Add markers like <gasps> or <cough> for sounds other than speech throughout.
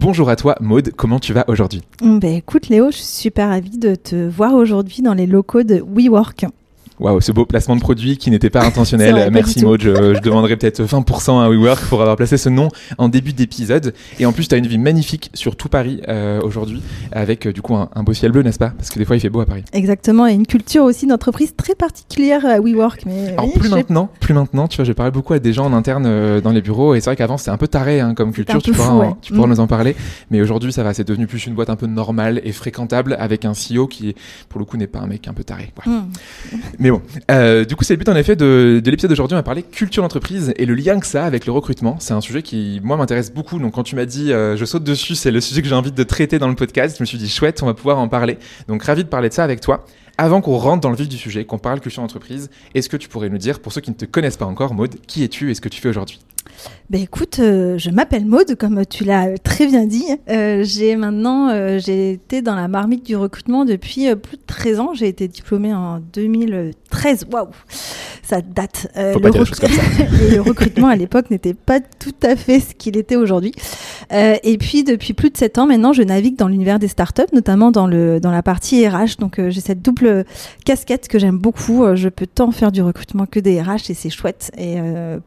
Bonjour à toi Maude, comment tu vas aujourd'hui? Ben écoute Léo, je suis super ravie de te voir aujourd'hui dans les locaux de WeWork. Waouh, ce beau placement de produit qui n'était pas <laughs> intentionnel. Merci Maud, je, je, demanderai peut-être 20% à WeWork pour avoir placé ce nom en début d'épisode. Et en plus, tu as une vie magnifique sur tout Paris euh, aujourd'hui, avec euh, du coup un, un, beau ciel bleu, n'est-ce pas? Parce que des fois, il fait beau à Paris. Exactement, et une culture aussi d'entreprise très particulière à WeWork. Mais Alors oui, plus maintenant, plus maintenant, tu vois, j'ai parlé beaucoup à des gens en interne euh, dans les bureaux, et c'est vrai qu'avant c'était un peu taré hein, comme culture, tu pourras, fou, ouais. tu pourras mm. nous en parler. Mais aujourd'hui, ça va, c'est devenu plus une boîte un peu normale et fréquentable, avec un CEO qui, pour le coup, n'est pas un mec un peu taré. Mm. Mais Euh, du coup, c'est le but en effet de, de l'épisode d'aujourd'hui. On va parler culture d'entreprise et le lien que ça a avec le recrutement. C'est un sujet qui, moi, m'intéresse beaucoup. Donc, quand tu m'as dit euh, je saute dessus, c'est le sujet que j'ai envie de traiter dans le podcast. Je me suis dit chouette, on va pouvoir en parler. Donc, ravi de parler de ça avec toi. Avant qu'on rentre dans le vif du sujet, qu'on parle culture d'entreprise, est-ce que tu pourrais nous dire, pour ceux qui ne te connaissent pas encore, Maude, qui es-tu et ce que tu fais aujourd'hui? Ben écoute, euh, je m'appelle Maude, comme tu l'as très bien dit. Euh, j'ai maintenant, euh, j'ai été dans la marmite du recrutement depuis plus de 13 ans. J'ai été diplômée en 2013. Waouh, ça date. Faut pas dire rec... comme ça. <laughs> et le recrutement à l'époque n'était pas tout à fait ce qu'il était aujourd'hui. Et puis depuis plus de 7 ans maintenant, je navigue dans l'univers des startups, notamment dans le dans la partie RH. Donc j'ai cette double casquette que j'aime beaucoup. Je peux tant faire du recrutement que des RH et c'est chouette. Et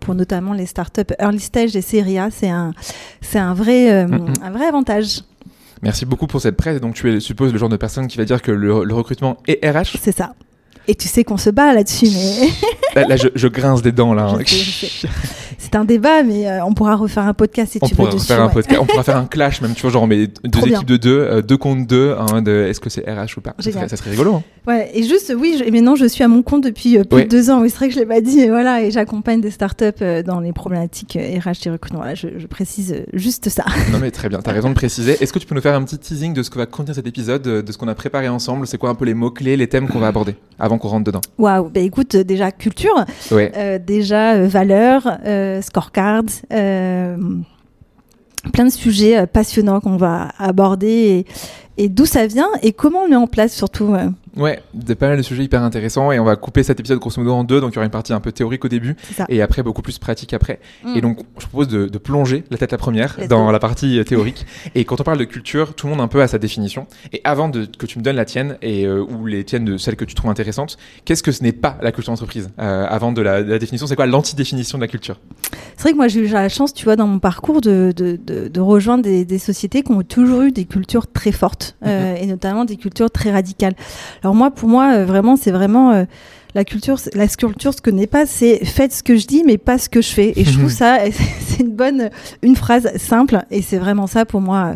pour notamment les startups early stage et série A, c'est un, c'est un vrai, euh, mm -hmm. un vrai avantage. Merci beaucoup pour cette presse. Donc, tu es, suppose, le genre de personne qui va dire que le, le recrutement est RH C'est ça. Et tu sais qu'on se bat là-dessus, mais. là, là je, je, grince des dents, là. <laughs> C'est un débat, mais euh, on pourra refaire un podcast si on tu pourra veux. Dessus, un ouais. podcast, on pourra faire un clash, même, tu vois, genre, on met deux <laughs> Trop équipes bien. de deux, euh, deux contre deux, hein, de est-ce que c'est RH ou pas ça serait, ça serait, rigolo. Hein. Ouais, et juste, oui, je, maintenant, je suis à mon compte depuis euh, plus ouais. de deux ans. Oui, c'est vrai que je l'ai pas dit, et voilà, et j'accompagne des startups euh, dans les problématiques RH et recrutement. Voilà, je, je, précise juste ça. <laughs> Non, mais très bien, tu as raison de préciser. Est-ce que tu peux nous faire un petit teasing de ce que va contenir cet épisode, de ce qu'on a préparé ensemble? C'est quoi un peu les mots-clés, les thèmes qu'on va aborder avant qu'on rentre dedans? Waouh, bah écoute, déjà culture, ouais. déjà euh, valeur, euh, scorecard, plein de sujets euh, passionnants qu'on va aborder et, d'où ça vient et comment on met en place surtout. Ouais, des pas mal de sujets hyper intéressants et on va couper cet épisode grosso modo en deux, donc il y aura une partie un peu théorique au début et après beaucoup plus pratique après. Mm. Et donc je propose de, de, plonger la tête la première Let's dans go. la partie théorique. <laughs> et quand on parle de culture, tout le monde un peu a sa définition. Et avant de, que tu me donnes la tienne et euh, ou les tiennes de celles que tu trouves intéressantes, qu'est-ce que ce n'est pas la culture d'entreprise euh, Avant de la, de la définition, c'est quoi l'anti-définition de la culture? C'est vrai que moi j'ai eu la chance, tu vois, dans mon parcours de, de, de, de rejoindre des, des, sociétés qui ont toujours eu des cultures très fortes euh, et notamment des cultures très radicales. Alors moi, pour moi, vraiment, c'est vraiment euh, la culture. La culture, ce que n'est pas, c'est faites ce que je dis, mais pas ce que je fais. Et je trouve ça, <laughs> c'est une bonne, une phrase simple. Et c'est vraiment ça pour moi,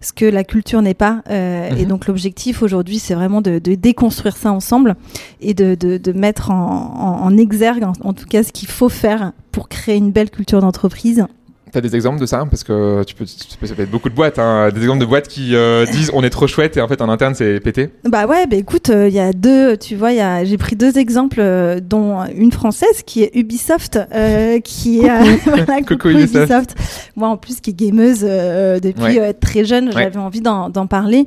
ce que la culture n'est pas. Euh, mm -hmm. Et donc l'objectif aujourd'hui, c'est vraiment de, de, déconstruire ça ensemble et de, de, de mettre en, en, en exergue, en, en tout cas, ce qu'il faut faire pour créer une belle culture d'entreprise. T'as des exemples de ça Parce que tu peux, tu peux, ça peut être beaucoup de boîtes, hein, des exemples de boîtes qui euh, disent on est trop chouette et en fait en interne c'est pété. Bah ouais, bah écoute, il euh, y a deux, tu vois, j'ai pris deux exemples, euh, dont une française qui est Ubisoft, qui est <laughs> voilà, coucou, Ubisoft. Ubisoft. Moi en plus qui est gameuse depuis ouais. très jeune, j'avais ouais. envie d'en parler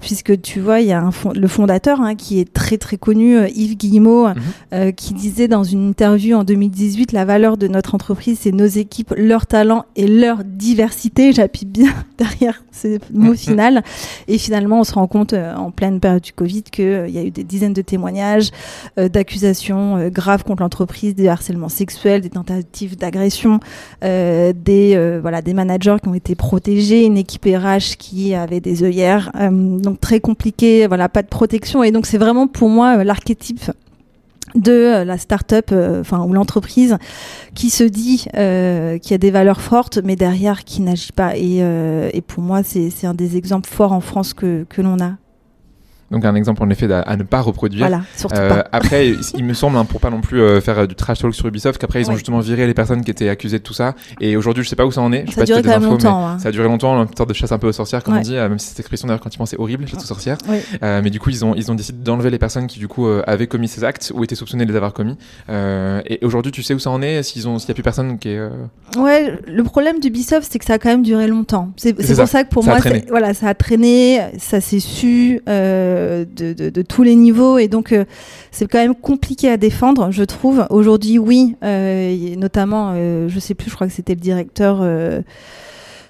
puisque tu vois, il y a un fond, le fondateur hein, qui est très très connu, Yves Guillemot, mm -hmm. qui disait dans une interview en 2018 la valeur de notre entreprise c'est nos équipes, leur talent et leur diversité. J'appuie bien <laughs> derrière ce mot Mm, final. Et finalement, on se rend compte euh, en pleine période du Covid qu'il y a eu des dizaines de témoignages euh, d'accusations euh, graves contre l'entreprise, des harcèlements sexuels, des tentatives d'agression, euh, des euh, voilà des managers qui ont été protégés, une équipe RH qui avait des œillères, euh, donc très compliqué, voilà pas de protection. Et donc c'est vraiment pour moi euh, l'archétype de euh, la start-up, euh, enfin ou l'entreprise qui se dit euh, qu'il y a des valeurs fortes, mais derrière qui n'agit pas. Et, euh, et pour moi, c'est c'est un des exemples forts en France que, que l'on a. Donc un exemple en effet à, ne pas reproduire. Voilà, surtout Euh, pas. après, il me semble, hein, pour pas non plus euh, faire euh, du trash talk sur Ubisoft, qu'après ils ont Ouais. justement viré les personnes qui étaient accusées de tout ça. Et aujourd'hui, je sais pas où ça en est. Je sais Ça pas a si des infos, mais hein. Ça a duré longtemps, une sorte de chasse un peu aux sorcières, comme Ouais. on dit, euh, même si cette expression d'ailleurs quand ils pensent c'est horrible, chasse aux sorcières. Oui. Euh, mais du coup, ils ont, ils ont décidé d'enlever les personnes qui du coup euh, avaient commis ces actes ou étaient soupçonnées de les avoir commis. Euh, et aujourd'hui, tu sais où ça en est S'ils ont, s'il y a plus personne qui est. euh, Ouais, le problème d'Ubisoft, c'est que ça a quand même duré longtemps. C'est pour ça que pour ça moi, voilà, ça a traîné, ça s'est su euh, de, de, de tous les niveaux, et donc euh, c'est quand même compliqué à défendre, je trouve. Aujourd'hui, oui, euh, notamment, euh, je sais plus, je crois que c'était le directeur.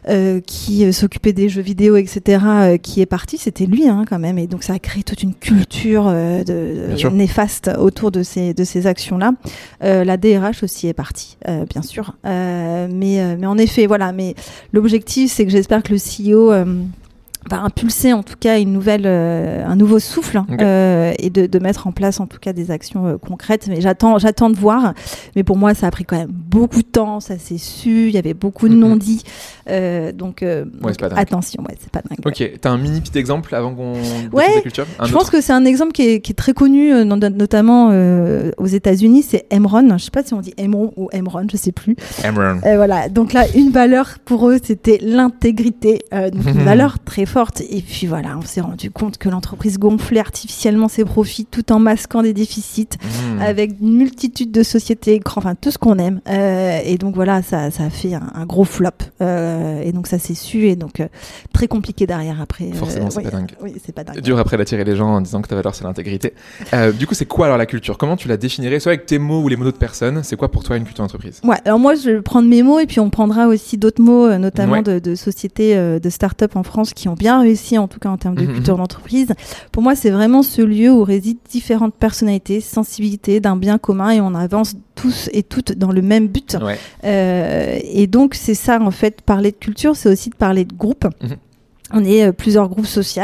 euh, qui euh, s'occupait des jeux vidéo, etc., euh, qui est parti, c'était lui hein, quand même, et donc ça a créé toute une culture de, néfaste autour de ces, de ces actions-là. La DRH aussi est partie, bien sûr, mais, mais en effet, voilà, mais l'objectif, c'est que j'espère que le CEO va impulser en tout cas une nouvelle, euh, un nouveau souffle euh, et de, de mettre en place en tout cas des actions euh, concrètes. Mais j'attends, j'attends de voir. Mais pour moi, ça a pris quand même beaucoup de temps. Ça s'est su. Il y avait beaucoup de Mhm. non-dits. Euh, donc, euh, donc, c'est pas attention, ouais, c'est pas dingue. ouais. Ok, t'as un mini petit exemple avant qu'on Ouais, la culture? Un Je autre pense que c'est un exemple qui est, qui est très connu, euh, notamment euh, aux États-Unis. C'est Emron. Je sais pas si on dit Emron ou Emron, je sais plus. Amron. Et voilà. Donc là, une valeur pour eux, c'était l'intégrité. Euh, donc une <laughs> valeur très forte. Et puis voilà, on s'est rendu compte que l'entreprise gonflait artificiellement ses profits tout en masquant des déficits Hmm. avec une multitude de sociétés, enfin tout ce qu'on aime. Euh, et donc voilà, ça, ça a fait un, un gros flop. Euh, et donc ça s'est su et donc euh, très compliqué derrière après. Forcément, c'est pas dingue. Oui, c'est pas dingue. dur après d'attirer les gens en disant que ta valeur c'est l'intégrité. Du coup, c'est quoi alors la culture? Comment tu la définirais, soit avec tes mots ou les mots d'autres personnes C'est quoi pour toi une culture d'entreprise? Ouais, alors moi je vais prendre mes mots et puis on prendra aussi d'autres mots, notamment Ouais. de, de sociétés de start-up en France qui ont bien réussi, en tout cas en termes de Mhm, culture d'entreprise. Pour moi, c'est vraiment ce lieu où résident différentes personnalités, sensibilités d'un bien commun et on avance tous et toutes dans le même but. Ouais. Euh, et donc c'est ça en fait, parler de culture, c'est aussi de parler de groupe. On est euh, plusieurs groupes sociaux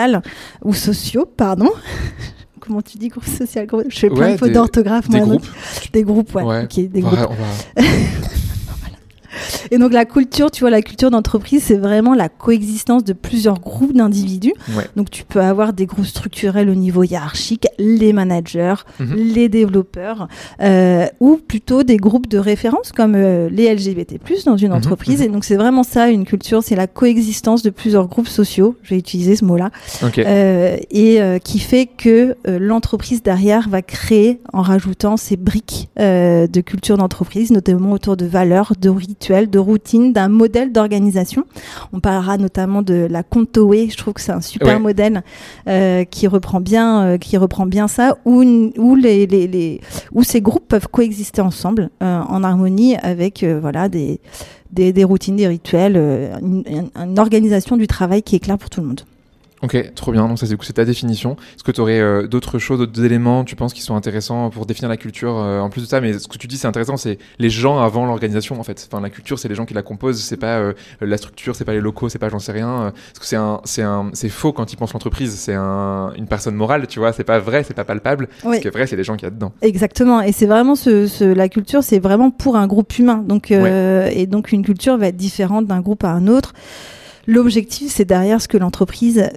ou sociaux, pardon. <laughs> Comment tu dis groupe social? Je fais plein Ouais, de fautes d'orthographe. Des groupes. Des groupes, ouais. Ouais. ok, des groupes. va, on va- <laughs> Et donc la culture, tu vois, la culture d'entreprise, c'est vraiment la coexistence de plusieurs groupes d'individus. Ouais. Donc tu peux avoir des groupes structurels au niveau hiérarchique, les managers, Mhm. les développeurs, euh, ou plutôt des groupes de référence comme euh, les LGBT+ dans une Mhm, entreprise. mhm. Et donc c'est vraiment ça, une culture, c'est la coexistence de plusieurs groupes sociaux. Je vais utiliser ce mot-là. Ok. Euh, et euh, qui fait que euh, l'entreprise derrière va créer en rajoutant ces briques euh, de culture d'entreprise, notamment autour de valeurs, de rituels, de routines, d'un modèle d'organisation. On parlera notamment de la Contoé, je trouve que c'est un super Ouais. modèle euh, qui reprend bien, euh, qui reprend bien ça, où, une- où les, les, les- où ces groupes peuvent coexister ensemble euh, en harmonie avec voilà des, des, des routines, des rituels, une organisation du travail qui est claire pour tout le monde. Ok, trop bien. Donc ça c'est c'est ta définition. Est-ce que tu aurais d'autres choses, d'autres éléments, tu penses, qui sont intéressants pour définir la culture euh, En plus de ça, mais ce que tu dis c'est intéressant, c'est les gens avant l'organisation en fait. Enfin, la culture, c'est les gens qui la composent. C'est pas euh, la structure, c'est pas les locaux, c'est pas j'en sais rien. Euh, Parce que c'est un, c'est un, c'est faux quand ils pensent l'entreprise. C'est un, une personne morale, tu vois. C'est pas vrai, c'est pas palpable. Oui. Ce qui est vrai, c'est les gens qui y a dedans. Exactement, et c'est vraiment ce, ce- la culture, c'est vraiment pour un groupe humain. Donc, euh, et donc une culture va être différente d'un groupe à un autre. L'objectif, c'est derrière ce que l'entreprise,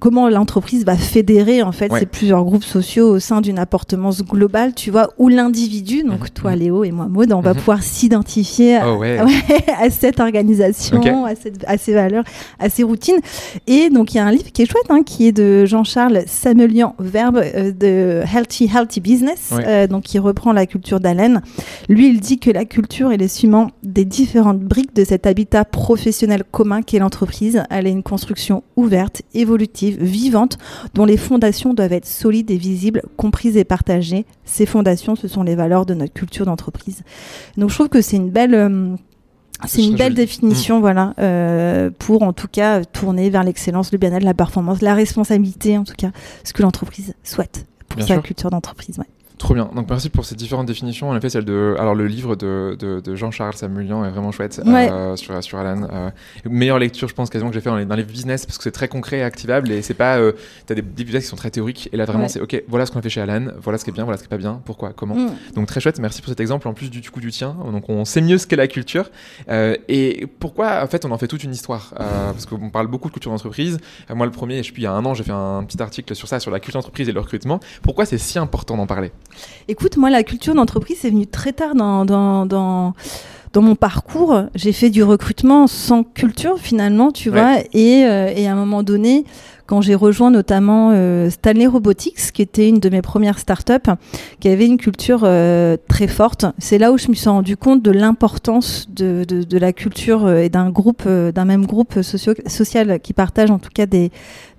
comment l'entreprise va fédérer en fait Ouais. ces plusieurs groupes sociaux au sein d'une appartenance globale, tu vois, où l'individu, donc Mhm, toi mhm. Léo et moi Maud, on va Mhm. pouvoir s'identifier à- Oh ouais. <laughs> ouais, à cette organisation, à, cette- à ces valeurs, à ces routines. Et donc, il y a un livre qui est chouette, hein, qui est de Jean-Charles Samuelian Verbe euh, de Healthy Healthy Business, Ouais. euh, donc qui reprend la culture d'Allen. Lui, il dit que la culture est le ciment des différentes briques de cet habitat professionnel commun qu'est l'entreprise. Elle est une construction ouverte, évolutive, vivante, dont les fondations doivent être solides et visibles, comprises et partagées. Ces fondations, ce sont les valeurs de notre culture d'entreprise. Donc, je trouve que c'est une belle... euh, C'est une belle définition, mm. voilà, euh, pour en tout cas tourner vers l'excellence, le bien-être, la performance, la responsabilité, en tout cas, ce que l'entreprise souhaite pour sa culture d'entreprise. Ouais. Trop bien. Donc merci pour ces différentes définitions. En effet, celle de, alors le livre de, de, Jean-Charles Samuelian est vraiment chouette euh, sur sur Alan. Euh, meilleure lecture, je pense quasiment que j'ai fait dans les, business parce que c'est très concret et activable et c'est pas, euh, t'as des, des qui sont très théoriques et là vraiment c'est ok, voilà ce qu'on a fait chez Alan, voilà ce qui est bien, voilà ce qui est pas bien, pourquoi, comment. Mm. Donc très chouette. Merci pour cet exemple. En plus du, coup du tien, donc on sait mieux ce qu'est la culture euh, et pourquoi en fait on en fait toute une histoire parce qu'on parle beaucoup de culture d'entreprise. moi le premier, je puis il y a un an, j'ai fait un petit article sur ça, sur la culture d'entreprise et le recrutement. Pourquoi c'est si important d'en parler? Écoute, moi, la culture d'entreprise, c'est venu très tard dans, dans, dans, dans mon parcours. J'ai fait du recrutement sans culture, finalement, tu vois. Et, euh, et, à un moment donné, quand j'ai rejoint notamment euh, Stanley Robotics, qui était une de mes premières startups, qui avait une culture euh, très forte. C'est là où je me suis rendu compte de l'importance de, de, de, la culture et d'un groupe, d'un même groupe socio social qui partage en tout cas des,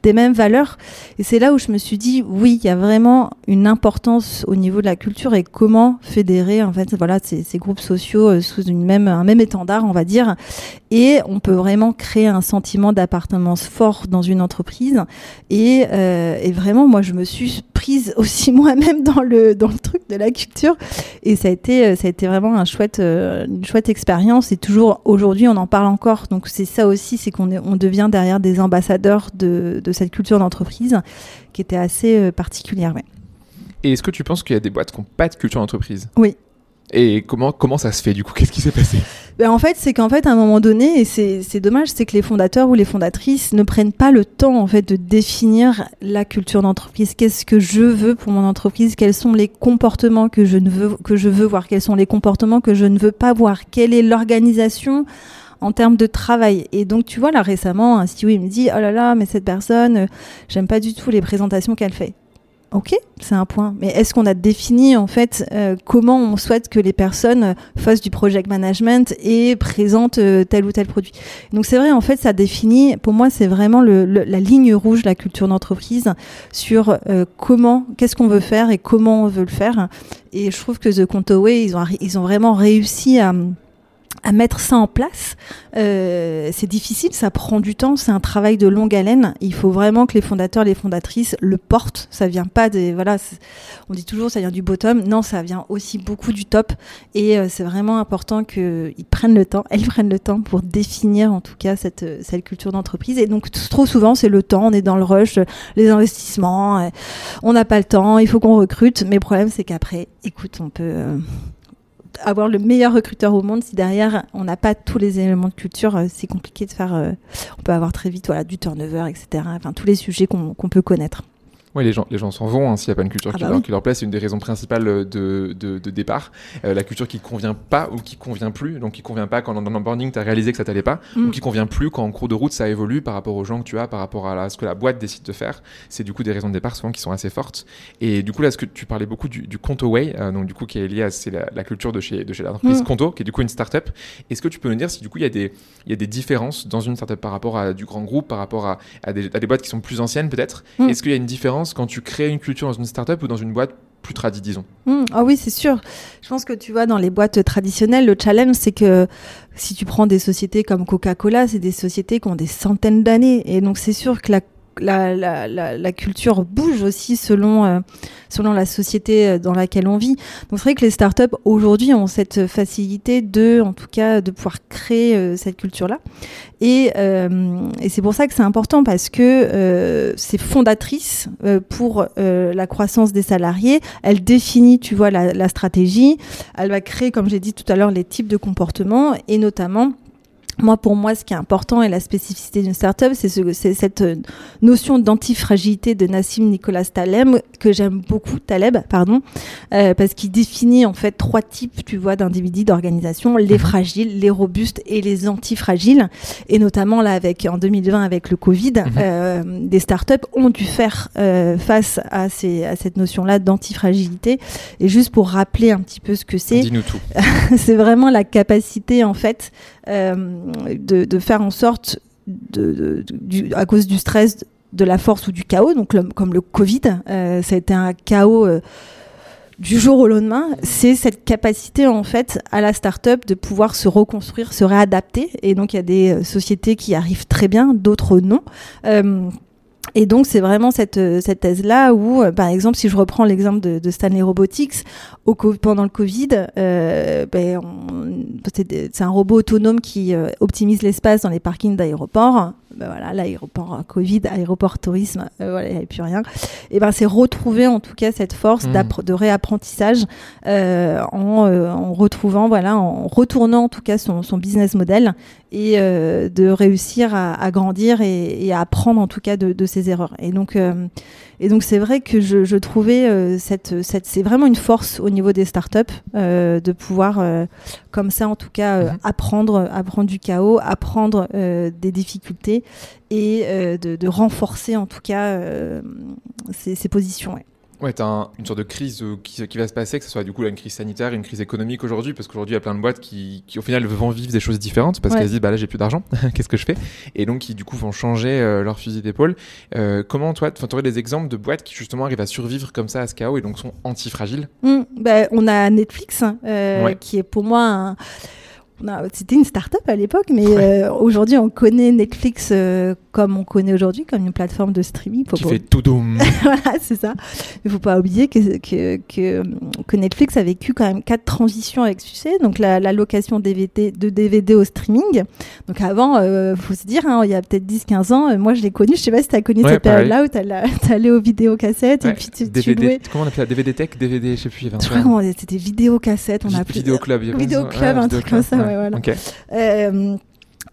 des mêmes valeurs. Et c'est là où je me suis dit, oui, il y a vraiment une importance au niveau de la culture et comment fédérer en fait, voilà, ces, groupes sociaux euh, sous une même, un même étendard, on va dire. Et on peut vraiment créer un sentiment d'appartenance fort dans une entreprise. Et, euh, vraiment, moi, je me suis prise <laughs> aussi moi-même dans le dans le truc de la culture. Et ça a été euh, ça a été vraiment un chouette une chouette expérience. Et toujours aujourd'hui, on en parle encore. Donc c'est ça aussi, c'est qu'on on devient derrière des ambassadeurs de de cette culture d'entreprise qui était assez euh, particulière. Et est-ce que tu penses qu'il y a des boîtes qui n'ont pas de culture d'entreprise? Oui. Et comment, comment ça se fait du coup? Qu'est-ce qui s'est passé? Ben En fait, c'est qu'en fait, à un moment donné, et c'est dommage, c'est que les fondateurs ou les fondatrices ne prennent pas le temps en fait de définir la culture d'entreprise. Qu'est-ce que je veux pour mon entreprise? Quels sont les comportements que je ne veux que je veux voir? Quels sont les comportements que je ne veux pas voir? Quelle est l'organisation en termes de travail. Et donc, tu vois, là récemment, un CEO il me dit Oh là là, mais cette personne, euh, j'aime pas du tout les présentations qu'elle fait. Ok, c'est un point. Mais est-ce qu'on a défini en fait euh, comment on souhaite que les personnes fassent du project management et présentent euh, tel ou tel produit? Donc c'est vrai, en fait, ça définit. Pour moi, c'est vraiment la ligne rouge la culture d'entreprise sur comment, qu'est-ce qu'on veut faire et comment on veut le faire. Et je trouve que The Contaway, ils ont, ils ont vraiment réussi à à mettre ça en place. Euh, c'est difficile, ça prend du temps, c'est un travail de longue haleine. Il faut vraiment que les fondateurs, les fondatrices le portent. Ça vient pas des voilà, on dit toujours ça vient du bottom. Non, ça vient aussi beaucoup du top. Et euh, c'est vraiment important qu'ils prennent le temps, elles prennent le temps pour définir en tout cas cette cette culture d'entreprise. Et donc trop souvent c'est le temps, on est dans le rush, les investissements, euh, on n'a pas le temps, il faut qu'on recrute. Mais le problème c'est qu'après, écoute, on peut avoir le meilleur recruteur au monde si derrière on n'a pas tous les éléments de culture euh, c'est compliqué de faire euh, on peut avoir très vite voilà du turnover etc enfin tous les sujets qu'on peut connaître oui, les gens, les gens s'en vont hein, s'il n'y a pas une culture ah qui, bah leur, qui, leur, plaît. C'est une des raisons principales de, de, de départ. Euh, la culture qui convient pas ou qui convient plus. Donc, qui convient pas quand dans l'onboarding, tu as réalisé que ça t'allait pas. Mm. Ou qui convient plus quand en cours de route, ça évolue par rapport aux gens que tu as, par rapport à ce que la boîte décide de faire. C'est du coup des raisons de départ souvent qui sont assez fortes. Et du coup, là, ce que tu parlais beaucoup du, du Conto Way, euh, donc du coup, qui est lié à c'est la, la, culture de chez, de chez l'entreprise mm. Conto, qui est du coup une startup. Est-ce que tu peux nous dire si du coup, il y, a des, y a des différences dans une startup par rapport à du grand groupe, par rapport à, à, des, à des boîtes qui sont plus anciennes peut-être? Mm. Est-ce qu'il y a une différence quand tu crées une culture dans une startup ou dans une boîte plus tradie, disons mmh, Ah oui, c'est sûr. Je pense que tu vois, dans les boîtes traditionnelles, le challenge, c'est que si tu prends des sociétés comme Coca-Cola, c'est des sociétés qui ont des centaines d'années. Et donc, c'est sûr que la la, culture bouge aussi selon, euh, selon la société euh, dans laquelle on vit. Donc c'est vrai que les startups aujourd'hui ont cette facilité de, en tout cas, de pouvoir créer euh, cette culture-là. Et, et c'est pour ça que c'est important parce que c'est fondatrice pour la croissance des salariés. Elle définit, tu vois, la stratégie. Elle va créer, comme j'ai dit tout à l'heure, les types de comportements et notamment moi, pour moi, ce qui est important et la spécificité d'une startup, c'est ce, cette euh, notion d'antifragilité de Nassim Nicolas Taleb que j'aime beaucoup, Taleb, pardon, euh, parce qu'il définit en fait trois types, tu vois, d'individus, d'organisations les mhm. fragiles, les robustes et les antifragiles. Et notamment là, avec en 2020, avec le Covid, mhm. euh, des startups ont dû faire euh, face à, ces, à cette notion-là d'antifragilité. Et juste pour rappeler un petit peu ce que c'est, dis-nous tout. <laughs> c'est vraiment la capacité en fait de, faire en sorte, à cause du stress, de la force ou du chaos, donc comme le Covid, euh, ça a été un chaos. Euh, du jour au lendemain, c'est cette capacité en fait à la start-up de pouvoir se reconstruire, se réadapter. Et donc il y a des euh, sociétés qui arrivent très bien, d'autres non. Et donc, c'est vraiment cette, euh, thèse-là où, euh, par exemple, si je reprends l'exemple de, Stanley Robotics, pendant le Covid, euh, ben, c'est un robot autonome qui optimise l'espace dans les parkings d'aéroports. Ben voilà, l'aéroport Covid, aéroport tourisme, euh, voilà, il n'y avait plus rien. Et ben, c'est retrouver en tout cas cette force mmh. de réapprentissage en, en, retrouvant, voilà, en retournant en tout cas son, son business model et de réussir à, à grandir et, et, à apprendre en tout cas de, de ses erreurs. Et donc, euh, et donc c'est vrai que je, je trouvais euh, cette, cette c'est vraiment une force au niveau des startups euh, de pouvoir, euh, comme ça en tout cas, euh, mm -hmm. apprendre, apprendre du chaos, apprendre euh, des difficultés et de, de, renforcer en tout cas ces, ces positions. Ouais. Ouais, tu as un, une sorte de crise euh, qui, qui, va se passer, que ce soit du coup là, une crise sanitaire, une crise économique aujourd'hui, parce qu'aujourd'hui il y a plein de boîtes qui, qui au final vont vivre des choses différentes, parce ouais. qu'elles se disent bah là j'ai plus d'argent, <laughs> qu'est-ce que je fais? Et donc qui du coup vont changer euh, leur fusil d'épaule. Euh, comment toi, tu aurais des exemples de boîtes qui justement arrivent à survivre comme ça à ce chaos et donc sont antifragiles? Mmh, bah, On a Netflix, euh, ouais. qui est pour moi un c'était une start-up à l'époque, mais ouais. euh, aujourd'hui, on connaît Netflix euh, comme on connaît aujourd'hui, comme une plateforme de streaming. Faut qui pas... fait tout doom. <laughs> voilà, c'est ça. Il faut pas oublier que, que, que, que, Netflix a vécu quand même quatre transitions avec succès. Donc, la, la location DVD, de DVD au streaming. Donc, avant, euh, faut se dire, hein, il y a peut-être 10-15 ans, moi, je l'ai connu. Je sais pas si tu as connu ouais, cette période-là où tu allé aux vidéocassettes ouais. et puis tu, DVD, tu louais. Comment on appelait ça? DVD Tech DVD, je sais plus. Je crois comment c'était vidéocassettes. On a Vidéo Club. Vidéo Club, un truc comme ça. Ouais, voilà. Okay. Euh,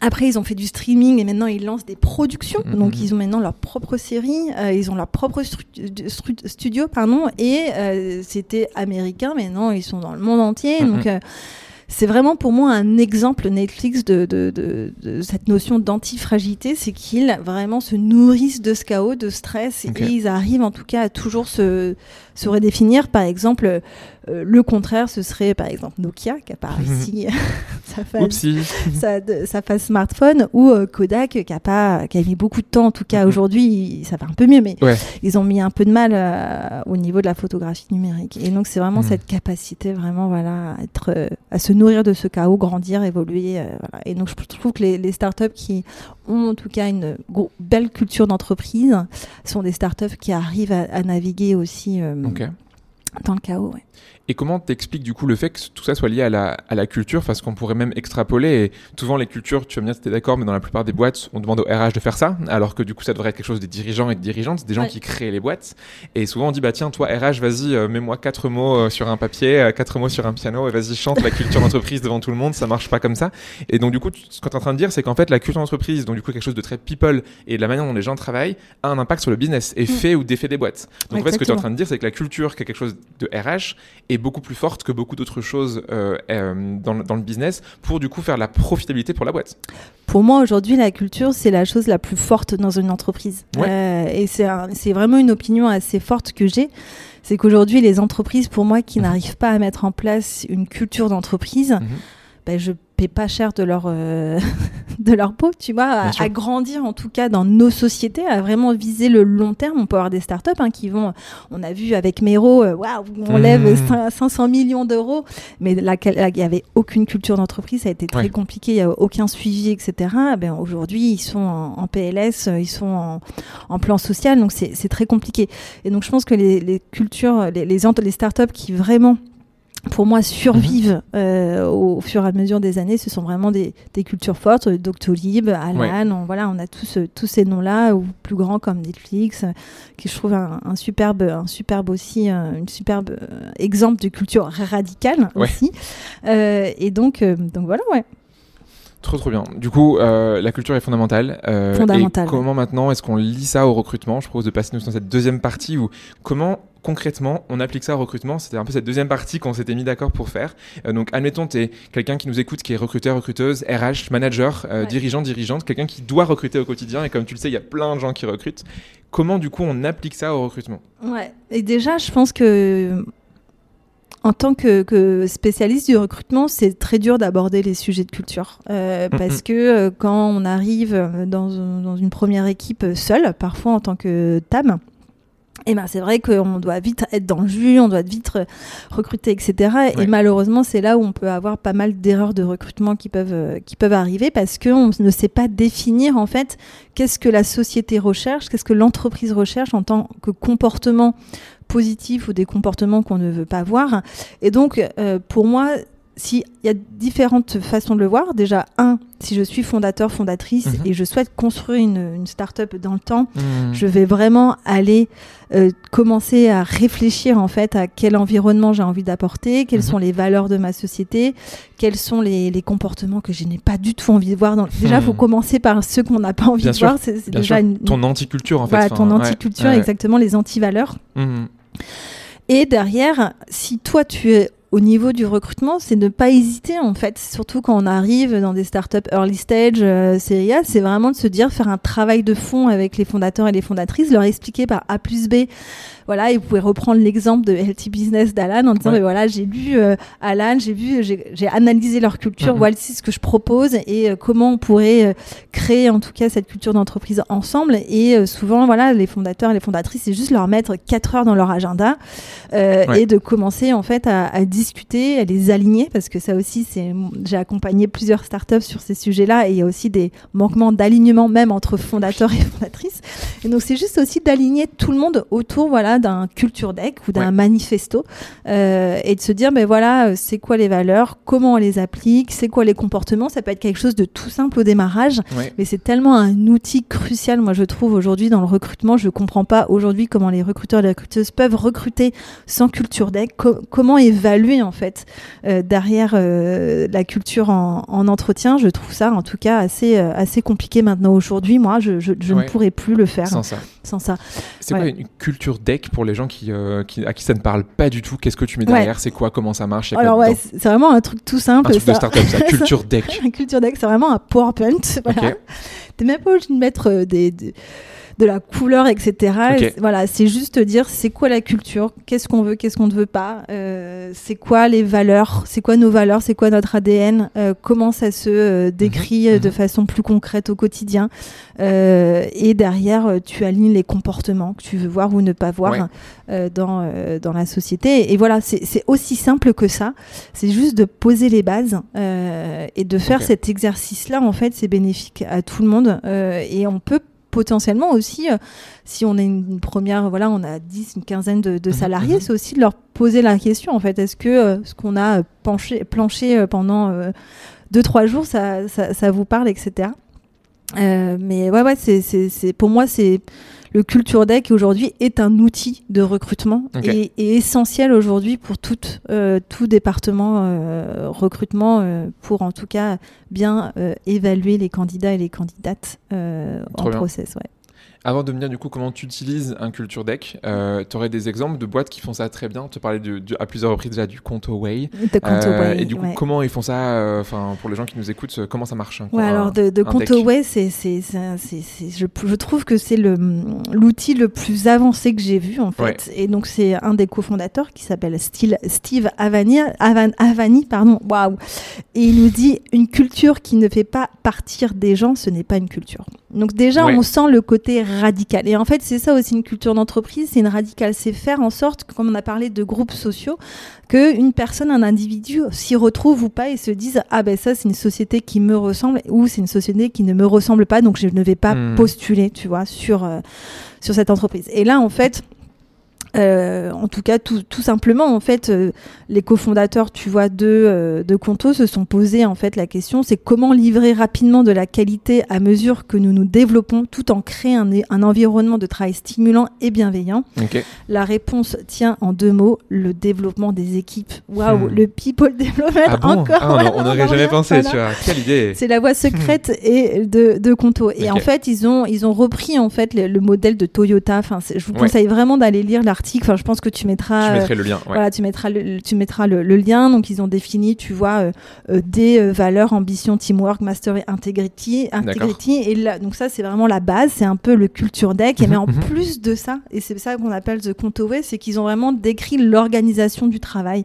après, ils ont fait du streaming et maintenant ils lancent des productions. -hmm. Donc, ils ont maintenant leur propre série, euh, ils ont leur propre studio, pardon, et euh, c'était américain. Maintenant, ils sont dans le monde entier. -hmm. Donc, c'est vraiment pour moi un exemple Netflix de, de, de, de cette notion d'antifragilité, c'est qu'ils vraiment se nourrissent de ce chaos, de stress, okay. et ils arrivent en tout cas à toujours se, se redéfinir. Par exemple, euh, le contraire, ce serait par exemple Nokia qui ici <laughs> <laughs> sa, phase, sa, sa, phase smartphone, ou euh, Kodak qui a, pas, qui a mis beaucoup de temps, en tout cas mm -hmm. aujourd'hui, ça va un peu mieux, mais ouais. ils ont mis un peu de mal euh, au niveau de la photographie numérique. Et donc c'est vraiment mm -hmm. cette capacité vraiment voilà, à, être, à se nourrir de ce chaos, grandir, évoluer. voilà. Et donc je trouve que les, les startups qui ont en tout cas une belle culture d'entreprise sont des startups qui arrivent à, à naviguer aussi okay. dans le chaos. Ouais. Et comment t'expliques du coup le fait que tout ça soit lié à la, à la culture? Parce qu'on pourrait même extrapoler. Et souvent, les cultures, tu vas me dire si t'es d'accord, mais dans la plupart des boîtes, on demande au RH de faire ça, alors que du coup, ça devrait être quelque chose des dirigeants et de dirigeantes, des gens ouais. qui créent les boîtes. Et souvent, on dit bah tiens, toi RH, vas-y, euh, mets-moi quatre mots euh, sur un papier, euh, quatre mots sur un piano, et vas-y chante la culture d'entreprise devant tout le monde. Ça marche pas comme ça. Et donc du coup, ce que t'es en train de dire, c'est qu'en fait, la culture d'entreprise, donc du coup quelque chose de très people et de la manière dont les gens travaillent, a un impact sur le business et mmh. fait ou défait des boîtes. Donc en fait, ce que tu es en train de dire, c'est que la culture, qui est quelque chose de RH, est beaucoup plus forte que beaucoup d'autres choses euh, euh, dans, dans, le business pour du coup faire la profitabilité pour la boîte Pour moi aujourd'hui la culture c'est la chose la plus forte dans une entreprise ouais. euh, et c'est vraiment une opinion assez forte que j'ai c'est qu'aujourd'hui les entreprises pour moi qui mmh. n'arrivent pas à mettre en place une culture d'entreprise mmh. ben, je paient pas cher de leur euh, <laughs> de leur peau, tu vois, à, à, grandir en tout cas dans nos sociétés, à vraiment viser le long terme. On peut avoir des startups hein, qui vont, on a vu avec Mero, waouh, wow, on mmh. lève 500 millions d'euros, mais là, il y avait aucune culture d'entreprise, ça a été très ouais. compliqué, il y a aucun suivi, etc. Ben aujourd'hui, ils sont en, en, PLS, ils sont en, en plan social, donc c'est très compliqué. Et donc je pense que les, les cultures, les, les, les startups qui vraiment pour moi, survivent euh, au fur et à mesure des années. Ce sont vraiment des, des cultures fortes. Doctolib, Alan, ouais. on, voilà, on a tous, tous ces noms-là, ou plus grands comme Netflix, qui je trouve un, un superbe, un superbe aussi, un, une superbe euh, exemple de culture radicale ouais. aussi. Euh, et donc, euh, donc voilà, ouais. Trop trop bien. Du coup, euh, la culture est fondamentale. Euh, fondamentale. Et comment maintenant est-ce qu'on lit ça au recrutement Je propose de passer dans cette deuxième partie où comment concrètement on applique ça au recrutement. C'était un peu cette deuxième partie qu'on s'était mis d'accord pour faire. Euh, donc admettons, tu es quelqu'un qui nous écoute, qui est recruteur, recruteuse, RH, manager, euh, ouais. dirigeant, dirigeante, quelqu'un qui doit recruter au quotidien. Et comme tu le sais, il y a plein de gens qui recrutent. Comment du coup on applique ça au recrutement? Ouais. Et déjà, je pense que en tant que, que, spécialiste du recrutement, c'est très dur d'aborder les sujets de culture euh, mmh. parce que quand on arrive dans, dans, une première équipe seule, parfois en tant que TAM, et ben c'est vrai qu'on doit vite être dans le jus, on doit vite recruter, etc. Et malheureusement, c'est là où on peut avoir pas mal d'erreurs de recrutement qui peuvent, euh, qui peuvent arriver parce qu'on ne sait pas définir en fait qu'est-ce que la société recherche, qu'est-ce que l'entreprise recherche en tant que comportement positif ou des comportements qu'on ne veut pas voir. Et donc, euh, pour moi, s'il y a différentes façons de le voir, déjà, un, si je suis fondateur, fondatrice mhm. et je souhaite construire une, une start-up dans le temps, mhm. je vais vraiment aller euh, commencer à réfléchir en fait à quel environnement j'ai envie d'apporter, quelles mhm. sont les valeurs de ma société, quels sont les, les comportements que je n'ai pas du tout envie de voir. Dans... Déjà, il faut commencer par ceux qu'on n'a pas envie de voir. C'est déjà une, ton anticulture en fait. Voilà, ton anticulture, exactement, les antivaleurs. Et derrière, si toi tu es au niveau du recrutement, c'est ne pas hésiter en fait, surtout quand on arrive dans des startups early stage, euh, c'est vraiment de se dire faire un travail de fond avec les fondateurs et les fondatrices, leur expliquer par A plus B voilà, et vous pouvez reprendre l'exemple de Healthy Business d'Alan en disant, mais voilà, j'ai lu euh, Alan, j'ai vu, j'ai analysé leur culture, mm-hmm. voici ce que je propose et euh, comment on pourrait euh, créer en tout cas cette culture d'entreprise ensemble. Et souvent, voilà, les fondateurs et les fondatrices, c'est juste leur mettre quatre heures dans leur agenda et de commencer en fait à, à, discuter, à les aligner, parce que ça aussi, c'est, j'ai accompagné plusieurs startups sur ces sujets-là et il y a aussi des manquements d'alignement même entre fondateurs et fondatrices. Et donc, c'est juste aussi d'aligner tout le monde autour, voilà, d'un culture deck ou d'un manifesto euh, et de se dire, ben voilà, euh, c'est quoi les valeurs, comment on les applique, c'est quoi les comportements. Ça peut être quelque chose de tout simple au démarrage, mais c'est tellement un outil crucial, moi je trouve aujourd'hui dans le recrutement. Je comprends pas aujourd'hui comment les recruteurs et les recruteuses peuvent recruter sans culture deck. comment évaluer en fait euh, derrière la culture en, entretien? Je trouve ça en tout cas assez assez compliqué maintenant aujourd'hui. Moi, je, je, ne pourrais plus le faire sans ça. Sans ça. C'est quoi une culture deck pour les gens euh, qui, à qui ça ne parle pas du tout Qu'est-ce que tu mets derrière? C'est quoi? Comment ça marche? Alors ouais, c'est vraiment un truc tout simple. Un truc de startup, ça. <laughs> Culture deck. <laughs> culture deck, c'est vraiment un PowerPoint. <laughs> Voilà. T'es même pas obligé de mettre euh, des de la couleur, etc. voilà, c'est juste dire c'est quoi la culture, qu'est-ce qu'on veut, qu'est-ce qu'on ne veut pas, euh, c'est quoi les valeurs, c'est quoi nos valeurs, c'est quoi notre ADN, euh, comment ça se euh, décrit mhm. de mhm. façon plus concrète au quotidien. et derrière, tu alignes les comportements que tu veux voir ou ne pas voir dans, dans la société. Et, voilà, c'est aussi simple que ça. C'est juste de poser les bases et de faire cet exercice-là. En fait, c'est bénéfique à tout le monde. et on peut potentiellement aussi, euh, si on est une, première, voilà, on a 10, une quinzaine de, mhm, salariés, mhm. c'est aussi de leur poser la question, en fait, est-ce que euh, ce qu'on a penché, planché euh, pendant 2-3 jours, ça, ça, vous parle, etc. mais ouais, ouais, c'est, pour moi, c'est le Culture Deck aujourd'hui est un outil de recrutement et, essentiel aujourd'hui pour tout, euh, tout département euh, recrutement euh, pour en tout cas bien évaluer les candidats et les candidates en process. Ouais. Avant de me dire du coup comment tu utilises un culture deck, euh, tu aurais des exemples de boîtes qui font ça très bien. Te parlais de, à plusieurs reprises déjà du Conto Way. Euh, et du coup, comment ils font ça euh, pour les gens qui nous écoutent, comment ça marche Ouais, alors de, de c'est, c'est, je, je, trouve que c'est le, l'outil le plus avancé que j'ai vu en fait. Et donc c'est un des cofondateurs qui s'appelle Steve, Avani, Avani, pardon. Waouh Et il nous dit une culture qui ne fait pas partir des gens, ce n'est pas une culture. Donc déjà, on sent le côté radical. Et en fait, c'est ça aussi une culture d'entreprise, c'est une radicale, c'est faire en sorte, comme on a parlé de groupes sociaux, qu'une personne, un individu s'y retrouve ou pas et se dise ah ben ça c'est une société qui me ressemble ou c'est une société qui ne me ressemble pas, donc je ne vais pas hmm. postuler, tu vois, sur euh, sur cette entreprise. Et là, en fait, euh, en tout cas, tout, tout, simplement, en fait, euh, les cofondateurs, tu vois, de, euh, de Conto se sont posés en fait la question, c'est comment livrer rapidement de la qualité à mesure que nous nous développons, tout en créant un, un environnement de travail stimulant et bienveillant. La réponse tient en deux mots le développement des équipes. Waouh, hmm. le people <laughs> development ah encore. Ah, on n'aurait <laughs> jamais pensé, tu vois. Quelle idée. C'est la voie secrète hmm. et de, de Conto. Et en fait, ils ont ils ont repris en fait le, modèle de Toyota. Enfin, je vous conseille vraiment d'aller lire l'article Enfin, je pense que tu mettras. Je mettrai le lien. Voilà, tu mettras le, tu mettras le, lien. Donc, ils ont défini, tu vois, euh, euh, des euh, valeurs, ambition, teamwork, mastery, integrity, integrity. Et là, donc ça, c'est vraiment la base. C'est un peu le culture deck. et mais en mhm. plus de ça, et c'est ça qu'on appelle the Contoway, c'est qu'ils ont vraiment décrit l'organisation du travail.